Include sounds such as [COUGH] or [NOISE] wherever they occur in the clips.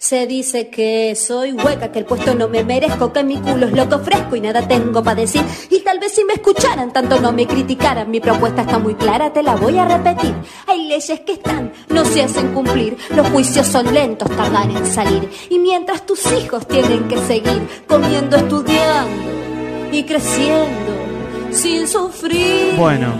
Se dice que soy hueca, que el puesto no me merezco, que mi culo es lo que ofrezco y nada tengo para decir. Y tal vez si me escucharan, tanto no me criticaran. Mi propuesta está muy clara, te la voy a repetir. Hay leyes que están, no se hacen cumplir. Los juicios son lentos, tardan en salir. Y mientras tus hijos tienen que seguir comiendo, estudiando y creciendo sin sufrir. Bueno.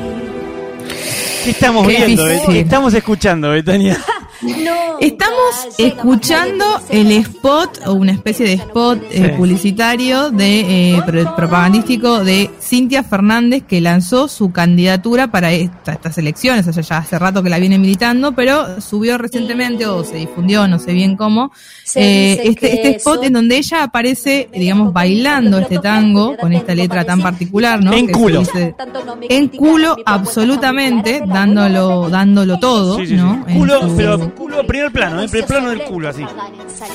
¿Qué estamos Qué viendo? difícil. ¿Qué estamos escuchando, Betania? [LAUGHS] No, Estamos escuchando el spot o una especie de spot eh, Sí. publicitario de eh, pro- propagandístico de Cintia Fernández que lanzó su candidatura para esta- estas elecciones, o sea, ya hace rato que la viene militando, pero subió recientemente o se difundió, no sé bien cómo, eh, este, este spot en donde ella aparece, digamos, bailando este tango con esta letra tan particular, ¿no? En Que culo. dice- en culo absolutamente, dándolo, dándolo todo, Sí, sí, sí. ¿no? En Culo, su- pero culo, primer plano, ¿eh? primer plano del culo, así.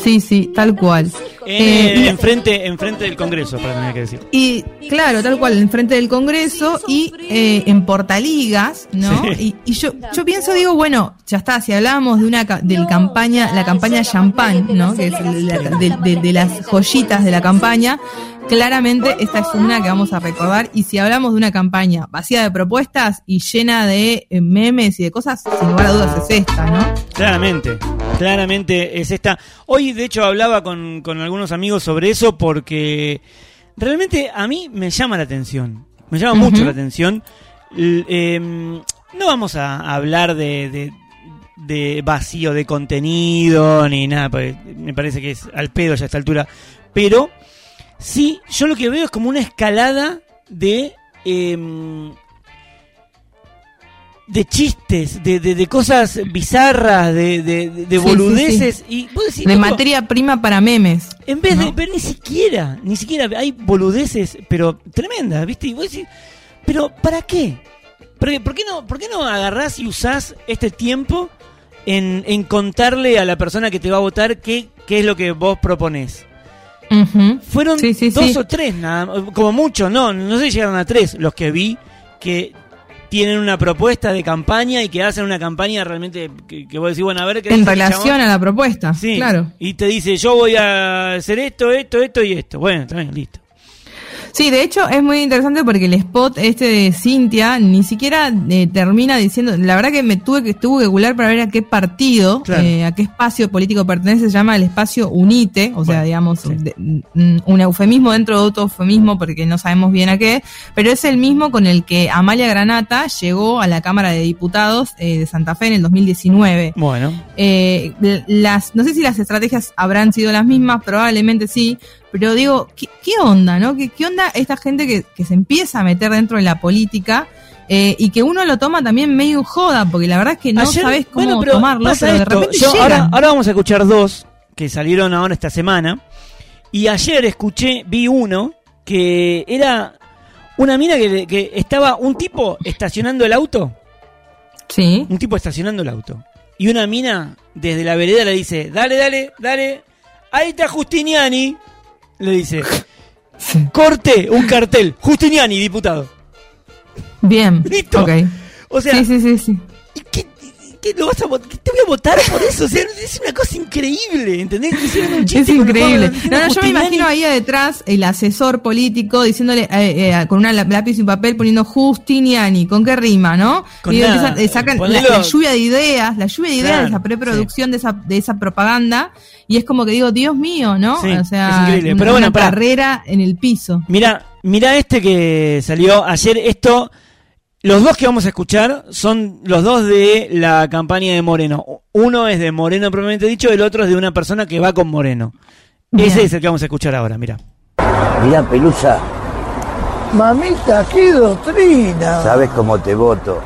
Sí, sí, tal cual. En, Eh, y- enfrente, enfrente del Congreso, para tener que decir. Y claro, tal cual, enfrente del Congreso y eh, en Portaligas, ¿no? Sí. Y, y yo, yo pienso, digo, bueno, ya está, si hablábamos de una del campaña, la campaña champán, ¿no? Que es la- de, de- de las joyitas de la campaña, claramente esta es una que vamos a recordar. Y si hablamos de una campaña vacía de propuestas y llena de eh, memes y de cosas, sin lugar a dudas es esta, ¿no? Claramente, claramente es esta. Hoy, de hecho, hablaba con, con algunos amigos sobre eso porque realmente a mí me llama la atención. Me llama mucho la atención. L- em, no vamos a hablar de, de, de vacío de contenido ni nada, porque me parece que es al pedo ya a esta altura. Pero sí, yo lo que veo es como una escalada de... em, de chistes, de, de, de cosas bizarras, de, de, Sí, boludeces. Y vos decís, De materia prima para memes. En vez de. Pero ni siquiera, ni siquiera. Hay boludeces, pero tremendas, ¿viste? Y vos decís, ¿pero para qué? ¿Por qué, por qué no, ¿Por qué no agarrás y usás este tiempo en, en contarle a la persona que te va a votar qué, qué es lo que vos proponés? Fueron dos o tres, nada, como mucho, no, no sé si llegaron a tres los que vi que tienen una propuesta de campaña y que hacen una campaña realmente que, que vos decís, bueno, a ver qué En relación a la propuesta, Sí, claro. y te dice, yo voy a hacer esto, esto, esto y esto. Bueno, bien, listo. Sí, de hecho es muy interesante porque el spot este de Cintia ni siquiera eh, termina diciendo, la verdad que me tuve que tuve que googlear para ver a qué partido, Claro. eh, a qué espacio político pertenece, se llama el espacio UNITE, o sea, digamos, sí. de- mm, un eufemismo dentro de otro eufemismo porque no sabemos bien a qué, pero es el mismo con el que Amalia Granata llegó a la Cámara de Diputados eh, de Santa Fe en el 2019. Bueno, Eh, las, no sé si las estrategias habrán sido las mismas, probablemente sí, pero digo, ¿qué, qué onda, no? ¿Qué, qué onda esta gente que, que se empieza a meter dentro de la política eh, y que uno lo toma también medio joda, porque la verdad es que no Ayer- sabes cómo bueno, tomarlo, pero de esto, repente yo llegan. ahora, ahora vamos a escuchar dos que salieron ahora esta semana. Y ayer escuché, vi uno que era una mina que, que estaba un tipo estacionando el auto. Sí. Un tipo estacionando el auto. Y una mina desde la vereda le dice, dale, dale, dale. Ahí está Justiniani. Le dice, Sí. corte un cartel. Justiniani, diputado. Bien. Listo. Ok. O sea, sí, sí, sí, sí. ¿Y qué, lo vas a vot- ¿Te voy a votar por eso? O sea, es una cosa increíble, ¿entendés? Un chiste Es increíble. No, no, yo me imagino ahí detrás el asesor político diciéndole eh, eh, con la- lápiz y papel poniendo Justiniani, ¿con qué rima, no? Con y nada. empiezan- eh, sacan la, lluvia de ideas, la lluvia de ideas Claro, de esa preproducción de, esa, de esa propaganda y es como que digo, Dios mío, ¿no? Sí, o sea, es increíble. una, Pero bueno, una carrera en el piso. Mira, mira este que salió ayer. Esto, los dos que vamos a escuchar son los dos de la campaña de Moreno. Uno es de Moreno propiamente dicho, el otro es de una persona que va con Moreno. Bien. Ese es el que vamos a escuchar ahora, mira. Mirá, Pelusa, Mamita, qué doctrina. sabes cómo te voto.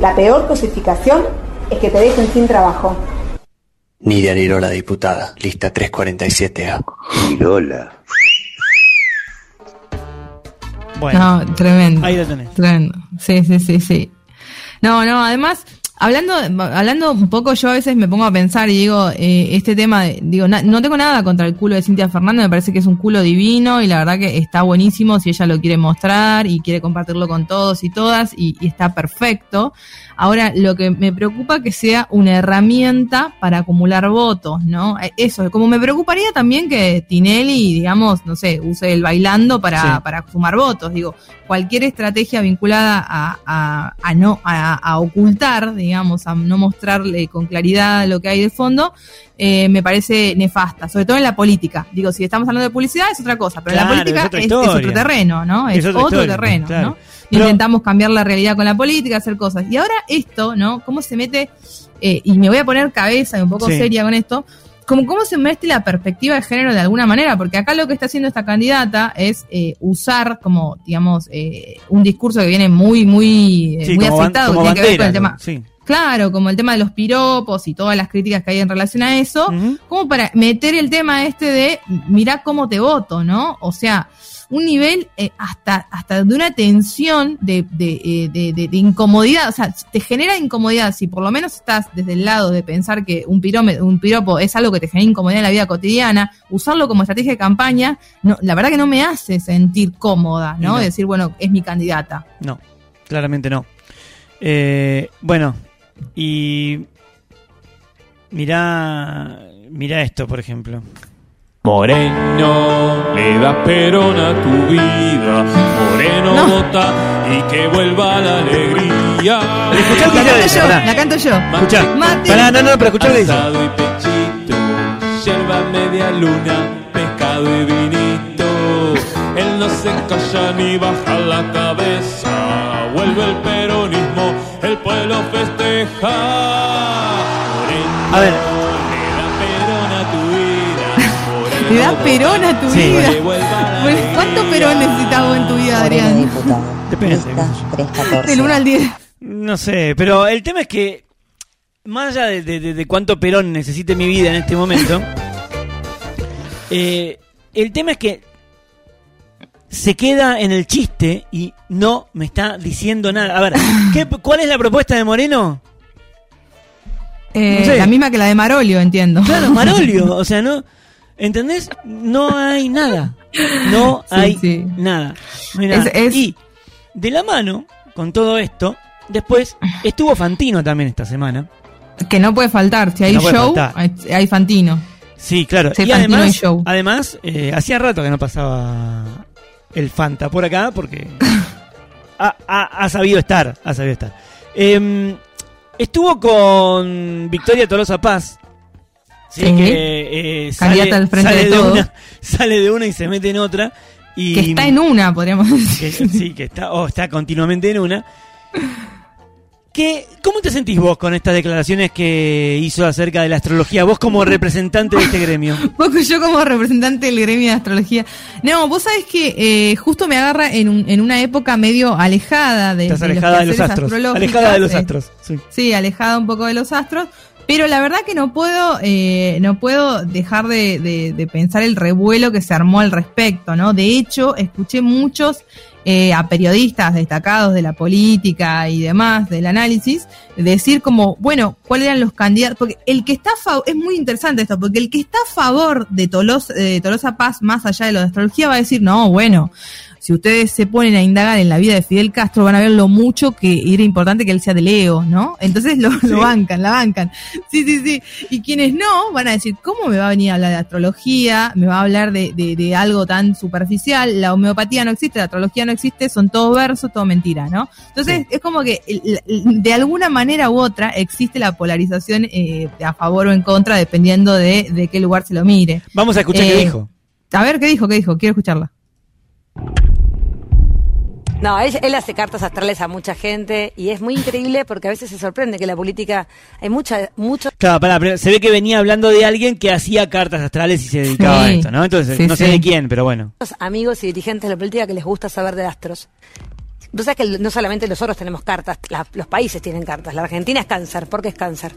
La peor cosificación es que te dejen sin trabajo. Nidia Nirola, diputada, lista 347A. Girola. Bueno, No, tremendo. ahí lo tenés. Tremendo. Sí, sí, sí, sí. No, no, además, Hablando, hablando un poco, yo a veces me pongo a pensar y digo, eh, este tema, digo, na- no tengo nada contra el culo de Cintia Fernández, me parece que es un culo divino y la verdad que está buenísimo si ella lo quiere mostrar y quiere compartirlo con todos y todas y, y está perfecto. Ahora, lo que me preocupa que sea una herramienta para acumular votos, ¿no? Eh, Eso, como me preocuparía también que Tinelli, digamos, no sé, use el bailando para, Sí. para sumar votos. Digo, cualquier estrategia vinculada a, a, a no, a, a ocultar, digamos, a no mostrarle con claridad lo que hay de fondo, eh, me parece nefasta, sobre todo en la política. Digo, si estamos hablando de publicidad es otra cosa, pero Claro, la política es otro terreno, ¿no? Es otro historia, terreno, claro. ¿no? Pero- Intentamos cambiar la realidad con la política, hacer cosas. Y ahora esto, ¿no? ¿Cómo se mete? eh, y me voy a poner cabeza y un poco Sí. seria con esto. Como cómo se mete la perspectiva de género de alguna manera, porque acá lo que está haciendo esta candidata es eh, usar como, digamos, eh, un discurso que viene muy, muy, eh, Sí, muy como ban- que tiene que ver con el tema, sí. Claro, como el tema de los piropos y todas las críticas que hay en relación a eso, como para meter el tema este de mirá cómo te voto, ¿no? O sea, un nivel eh, hasta, hasta de una tensión de, de, eh, de- de- de incomodidad, o sea, te genera incomodidad si por lo menos estás desde el lado de pensar que un, pirome- un piropo es algo que te genera incomodidad en la vida cotidiana, usarlo como estrategia de campaña, no, la verdad que no me hace sentir cómoda, ¿no? no. De decir, bueno, es mi candidata. No, claramente no. Eh, bueno, y mirá, mirá esto, por ejemplo. Moreno, le da perón a tu vida. Moreno No. vota y que vuelva la alegría. Escuchá La canto yo, pará. la canto yo. Escuchá. Mate. Pará, no, no, pero escuchá lo que dice. Y pechito, yerba media luna, pescado y vinito. Él no se calla ni baja la cabeza. Vuelve el peronismo, el pueblo festeja. Moreno, A ver. le da perón a tu vida. Te da perón a tu Sí, vida. Bueno, ¿Cuánto perón necesitas vos en tu vida, Adrián? Depende. Del 1 al 10. No sé, pero el tema es que, más allá de, de- de- de cuánto Perón necesite mi vida en este momento, [LAUGHS] eh, el tema es que se queda en el chiste y no me está diciendo nada. A ver, ¿qué- [LAUGHS] ¿cuál es la propuesta de Moreno? Eh, No sé. La misma que la de Marolio, entiendo. Claro, Marolio, [LAUGHS] o sea, ¿no? ¿Entendés? No hay nada. No Sí, hay sí. nada. No hay nada. Es- es- Y de la mano con todo esto, después estuvo Fantino también esta semana. Que no puede faltar. Si hay No show, faltar. hay, Fantino. Sí, claro. Sí, y Fantino además, y show. además eh, hacía rato que no pasaba el Fanta por acá porque [LAUGHS] ha, ha- ha sabido estar, ha sabido estar. Em, estuvo con Victoria Tolosa Paz. Sí, Sí. que eh, sale, al frente sale de una, [LAUGHS] sale de una y se mete en otra. Y, Que está en una, podríamos decir. que- sí, que está, o está continuamente en una. [LAUGHS] ¿Qué, ¿Cómo te sentís vos con estas declaraciones que hizo acerca de la astrología? Vos como representante de este gremio. [LAUGHS] Poco yo como representante del gremio de astrología. No, vos sabés que eh, justo me agarra en, un- en una época medio alejada de, Estás de alejada de los astros. Alejada de los astros. Sí. Sí, alejada un poco de los astros. Pero la verdad que no puedo, eh, no puedo dejar de, de- de pensar el revuelo que se armó al respecto, ¿no? De hecho, escuché muchos eh, a periodistas destacados de la política y demás, del análisis, decir como, bueno, cuáles eran los candidatos, porque el que está a favor, es muy interesante esto, porque el que está a favor de Tolosa, de Tolosa Paz, más allá de lo de astrología, va a decir, no, bueno, si ustedes se ponen a indagar en la vida de Fidel Castro, van a ver lo mucho que era importante que él sea de Leo, ¿no? Entonces lo, lo bancan, la bancan. Sí, sí, sí. Y quienes no, van a decir, ¿cómo me va a venir a hablar de astrología? Me va a hablar de, de, de algo tan superficial. La homeopatía no existe, la astrología no existe, son todo versos, todo mentira, ¿no? Entonces es como que de alguna manera u otra existe la polarización eh, a favor o en contra, dependiendo de, de qué lugar se lo mire. Vamos a escuchar qué Eh, dijo. A ver, ¿qué dijo? ¿Qué dijo? Quiero escucharla. No, él, él hace cartas astrales a mucha gente y es muy increíble porque a veces se sorprende que la política hay mucha, muchos Claro, pará, pero se ve que venía hablando de alguien que hacía cartas astrales y se dedicaba Sí. a esto, ¿no? Entonces, Sí, no sé sí. de quién, pero bueno. amigos y dirigentes de la política que les gusta saber de astros. Tú sabes que no solamente nosotros tenemos cartas, la- los países tienen cartas. La Argentina es cáncer, porque es cáncer.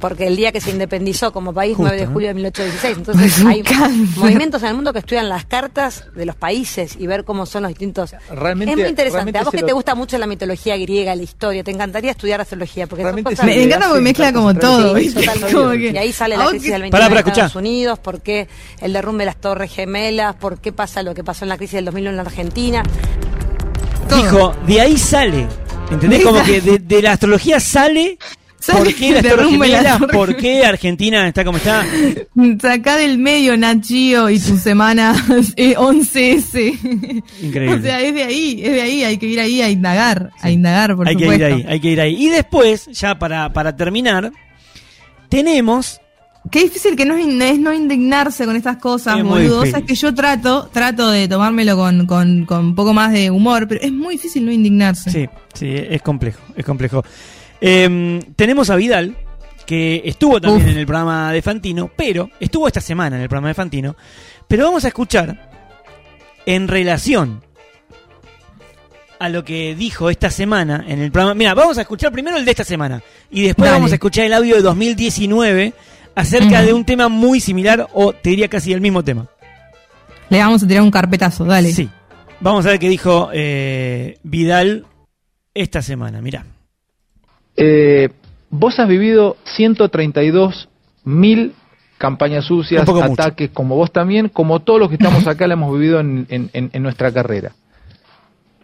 Porque el día que se independizó como país, Justo, 9 de julio de 1816, [LAUGHS] entonces Me hay encanta. movimientos en el mundo que estudian las cartas de los países y ver cómo son los distintos. Realmente- es muy interesante. A vos que lo- te gusta mucho la mitología griega, la historia, te encantaría estudiar astrología, porque cosas Me, encanta porque mezcla como todo, Sí, ¿viste? totalmente. Como que- y ahí sale ¿A la crisis del 29 Pará, pará, en Estados escuchá. Unidos, por qué el derrumbe de las Torres Gemelas, por qué pasa lo que pasó en la crisis del 2001 en la Argentina. todo. Dijo, de ahí sale. ¿Entendés? De Como que de, de la astrología sale. ¿Por qué Argentina está como está? [LAUGHS] Sacá del medio Nachio y tu semana eh, 11S. Increíble. [LAUGHS] O sea, es de ahí, es de ahí, hay que ir ahí a indagar, a indagar, por hay que supuesto. ir ahí, hay que ir ahí. Y después, ya para, para terminar, tenemos. Qué difícil que no es, no indignarse con estas cosas, Es muy boludo. O sea, difícil. es que yo trato, trato de tomármelo con, con, con un poco más de humor, pero es muy difícil no indignarse. Sí, sí, es complejo, es complejo. Em, tenemos a Vidal, que estuvo también Uf. en el programa de Fantino, pero estuvo esta semana en el programa de Fantino. Pero vamos a escuchar en relación a lo que dijo esta semana en el programa. Mira, vamos a escuchar primero el de esta semana y después Dale. vamos a escuchar el audio de 2019 acerca de un tema muy similar o te diría casi el mismo tema. Le vamos a tirar un carpetazo, dale. Sí. Vamos a ver qué dijo eh, Vidal esta semana. Mira. Eh, vos has vivido 132 mil campañas sucias, mucho. ataques, como vos también, como todos los que estamos acá la hemos vivido en, en- en- en nuestra carrera.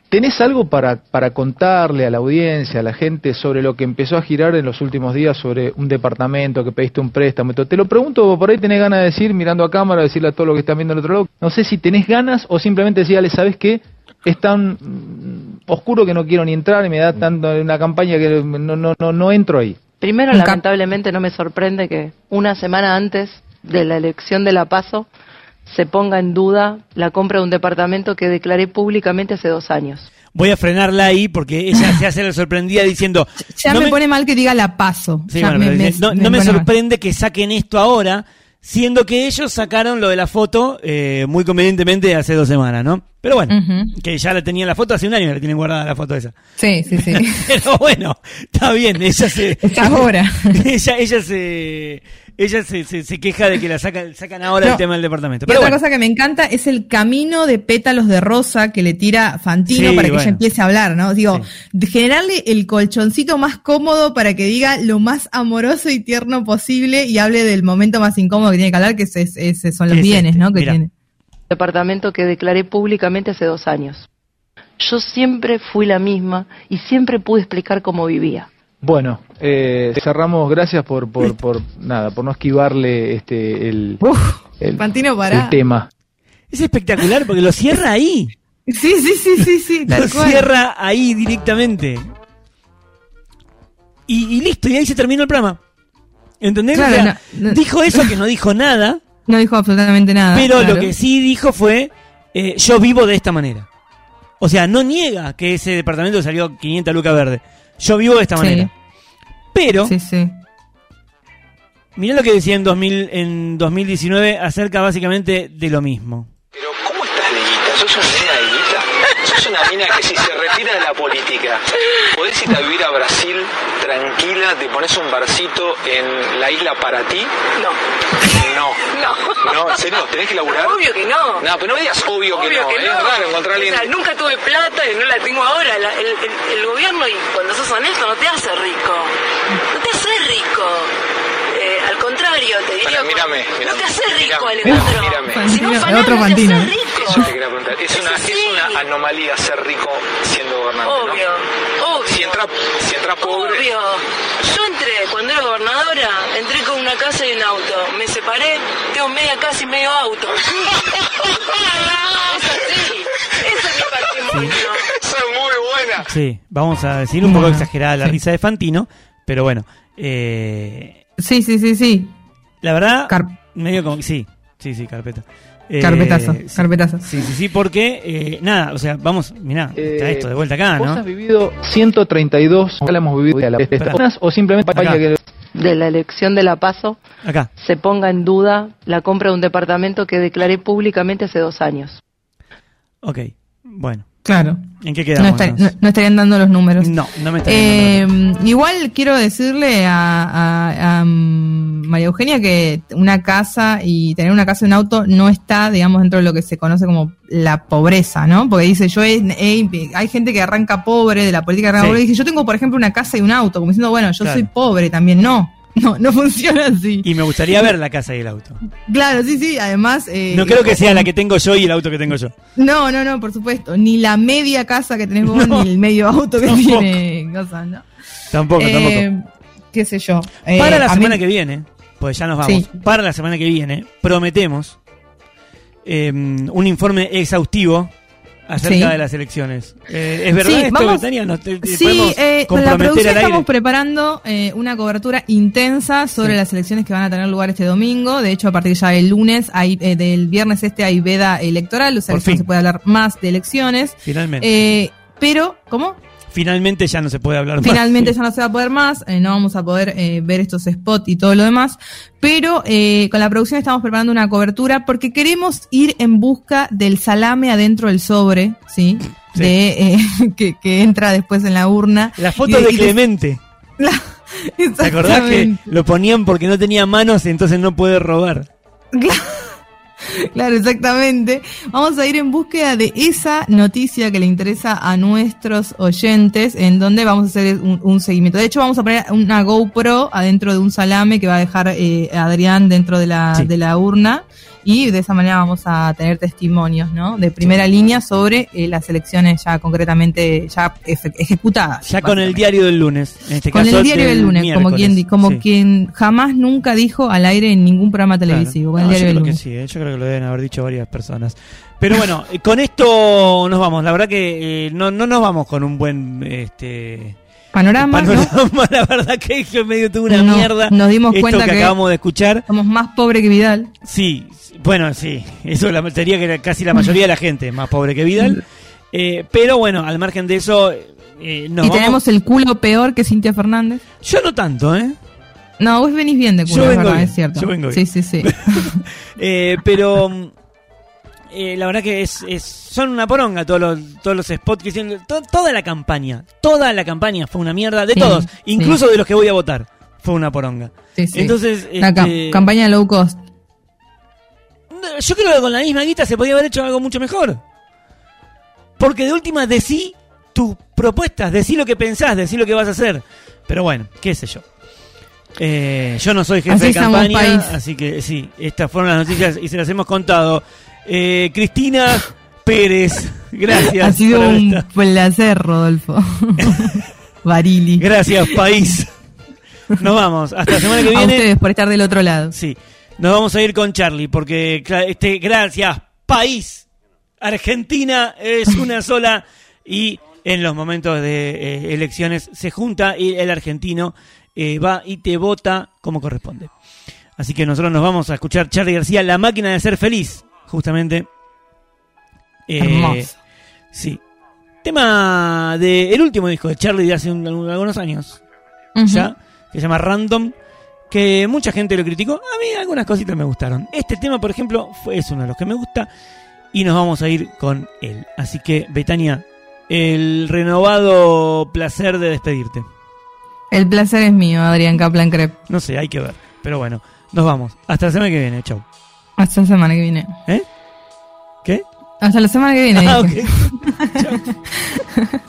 ¿Tenés algo para, para contarle a la audiencia, a la gente, sobre lo que empezó a girar en los últimos días sobre un departamento, que pediste un préstamo? Te lo pregunto, por ahí tenés ganas de decir, mirando a cámara, decirle a todo lo que están viendo al otro lado. No sé si tenés ganas o simplemente decirle, ¿sabes qué? Es tan oscuro que no quiero ni entrar y me da tanto una campaña que no, no, no, no entro ahí. Primero, lamentablemente, no me sorprende que una semana antes de la elección de la PASO se ponga en duda la compra de un departamento que declaré públicamente hace dos años. Voy a frenarla ahí porque ella se hace la sorprendida diciendo. Ya no me, pone mal que diga la paso. Sí, Ya bueno, me- pero me- dice, no, no me mal. sorprende que saquen esto ahora, siendo que ellos sacaron lo de la foto eh, muy convenientemente hace dos semanas, ¿no? Pero bueno, que ya la tenían la foto hace un año, la tienen guardada la foto esa. Sí, sí, sí. [LAUGHS] Pero bueno, está bien, ella se. Es ahora. [LAUGHS] ella, ella se. Ella se, se, se queja de que la sacan, sacan ahora No. el tema del departamento. Y Pero otra bueno, cosa que me encanta es el camino de pétalos de rosa que le tira Fantino Sí, para que bueno. ella empiece a hablar, ¿no? Digo, generarle el colchoncito más cómodo para que diga lo más amoroso y tierno posible y hable del momento más incómodo que tiene que hablar, que es- es- es- son los Es bienes, este, ¿no? Que mira. tiene. Departamento que declaré públicamente hace dos años. Yo siempre fui la misma y siempre pude explicar cómo vivía. Bueno, eh, cerramos, gracias por, por, por nada, por no esquivarle este el, el, el tema. es espectacular porque lo cierra ahí. Sí, sí, sí, sí, sí, Lo cual. cierra ahí directamente. Y, y listo, y ahí se terminó el programa. ¿Entendés? Claro, O sea, no, no. dijo eso que no dijo nada, No dijo absolutamente nada. pero claro. lo que sí dijo fue, eh, yo vivo de esta manera. O sea, no niega que ese departamento salió 500 lucas verde. Yo vivo de esta Sí. manera. Pero, Sí, sí. mirá lo que decía en, 2000, en 2019 acerca básicamente de lo mismo. Pero ¿cómo estás de guita? ¿Sos una mina de guita? ¿Sos una mina que si se retira de la política, podés irte a vivir a Brasil tranquila, te pones un barcito en la isla para ti? No. No. No. No, ¿en serio? ¿Tenés que laburar? Obvio que no. No, pero no me digas obvio, que no. Es raro encontrar a alguien... O sea, nunca tuve plata y no la tengo ahora. La- el, el- el gobierno, y cuando sos honesto, no te hace rico. No te hace rico. Eh, al contrario, te diría... Bueno, mírame, no mírame, te hace rico, mírame, Alejandro. mírame. Si no fanás, otro no te hace ¿eh? rico. Eso te quería preguntar. Es una, Sí. es una anomalía ser rico siendo gobernante, ¿no? Obvio, obvio. Si entras si entra pobre... Obvio. Yo entré, cuando era gobernadora, entré con una casa y un auto. Me separé, tengo media casa y medio auto. [LAUGHS] es así. Ese es mi patrimonio. Esa es muy buena. Sí, vamos a decir un poco Bueno, exagerada la sí. risa de Fantino, pero bueno, eh, Sí, sí, sí, sí. la verdad, Car- medio como... Sí, sí, sí, carpeta. Eh, Carpetazo, sí. carpetazo. Sí, sí, sí, porque, eh, nada, o sea, vamos, mirá, está Eh, esto de vuelta acá, Vos ¿no? has vivido 132, ya la hemos vivido a la Espera. o simplemente Acá. De la elección de la PASO Acá. se ponga en duda la compra de un departamento que declaré públicamente hace dos años. Ok, bueno. Claro. ¿En qué No, quedamos? estar- no- no estarían dando los números. No, no me estarían Eh, igual quiero decirle a, a- a, mm, María Eugenia que una casa y tener una casa y un auto no está, digamos, dentro de lo que se conoce como la pobreza, ¿no? Porque dice, yo he- he- hay gente que arranca pobre de la política arranca Sí. pobre, y dice, yo tengo, por ejemplo, una casa y un auto, como diciendo, bueno, yo Claro. soy pobre también. No, [LAUGHS] no, no funciona así. Y me gustaría ver la casa y el auto. Claro, sí, sí, además... eh, No creo que sea la que tengo yo y el auto que tengo yo. No, no, no, por supuesto. Ni la media casa que tenés vos, [LAUGHS] No, ni el medio auto que [LAUGHS] tampoco. tiene cosas, ¿no? Tampoco, Eh, tampoco. Qué sé yo. Eh, Para la mí- semana que viene, pues ya nos vamos. Sí. Para la semana que viene, prometemos eh, un informe exhaustivo acerca Sí. de las elecciones. Eh, ¿Es verdad Sí, esto, vamos- Betania? ¿Nos te- te Sí, eh, con la producción estamos preparando eh, una cobertura intensa sobre Sí. las elecciones que van a tener lugar este domingo. De hecho, a partir ya del lunes, hay, eh, del viernes este hay veda electoral, o sea Por que no fin. se puede hablar más de elecciones. Finalmente. Eh, pero, ¿cómo? Finalmente ya no se puede hablar más. Finalmente [LAUGHS] ya no se va a poder más, eh, no vamos a poder eh, ver estos spots y todo lo demás, pero eh, con la producción estamos preparando una cobertura porque queremos ir en busca del salame adentro del sobre, ¿sí? Sí. De, eh, [LAUGHS] que, que entra después en la urna. La Y foto de y. [LAUGHS] ¿Te acordás que lo ponían porque no tenía manos y entonces no puede robar? [LAUGHS] Claro, exactamente. Vamos a ir en búsqueda de esa noticia que le interesa a nuestros oyentes, en donde vamos a hacer un, un seguimiento. De hecho, vamos a poner una GoPro adentro de un salame que va a dejar eh, Adrián dentro de la, Sí. de la urna. Y de esa manera vamos a tener testimonios, ¿no? De primera línea sobre eh, las elecciones ya concretamente ya ejecutadas. Ya con el diario del lunes. En este Con caso el diario del lunes, como quien, como Sí. quien jamás nunca dijo al aire en ningún programa Claro. televisivo. Con el diario yo del creo que lunes. sí, eh, yo creo que lo deben haber dicho varias personas. Pero bueno, eh, con esto nos vamos. La verdad que eh, no, no nos vamos con un buen este Panorama, ¿no? panorama. [LAUGHS] La verdad que yo medio tuve una No, mierda. nos dimos esto cuenta que, que- acabamos de escuchar. Somos más pobres que Vidal. Sí, sí, bueno, sí. Eso la, sería que casi la mayoría de la gente más pobre que Vidal. Eh, pero bueno, al margen de eso, eh, y vamos- tenemos el culo peor que Cintia Fernández. Yo no tanto, ¿eh? No, vos venís bien de culo, Yo es vengo verdad, bien, es cierto. yo vengo sí, bien. sí, sí. [LAUGHS] Eh, pero mm, eh, la verdad que es, es- son una poronga todos los, todos los spots que hicieron. to- toda la campaña, toda la campaña fue una mierda de Sí, todos, sí. incluso de los que voy a votar. Fue una poronga. Sí. Entonces, La ca- este, campaña low cost. yo creo que con la misma guita se podía haber hecho algo mucho mejor. Porque de última decí tus propuestas, decí lo que pensás, decí lo que vas a hacer. Pero bueno, qué sé yo. Eh, yo no soy jefe Así de campaña, así que sí, estas fueron las noticias y se las hemos contado. Eh, Cristina Pérez, gracias. ha sido un esta- placer, Rodolfo. [LAUGHS] Barili. Gracias, país. Nos vamos. Hasta la semana que A viene. ustedes por estar del otro lado. Sí. Nos vamos a ir con Charlie porque este gracias país Argentina es una [LAUGHS] sola y en los momentos de eh, elecciones se junta y el argentino eh, va y te vota como corresponde. Así que nosotros nos vamos a escuchar Charlie García, La máquina de ser feliz, justamente. Eh, Hermoso. Sí. Tema de el último disco de Charlie de hace un- algunos años ya, que se llama Random, que mucha gente lo criticó. A mí algunas cositas me gustaron. Este tema, por ejemplo, fue, es uno de los que me gusta y nos vamos a ir con él. Así que, Betania, el renovado placer de despedirte. El placer es mío, Adrián Kaplan Crep. No sé, hay que ver. Pero bueno, nos vamos. Hasta la semana que viene. Chau. Hasta la semana que viene. ¿Eh? ¿Qué? Hasta la semana que viene. Ah. [LAUGHS] Chau.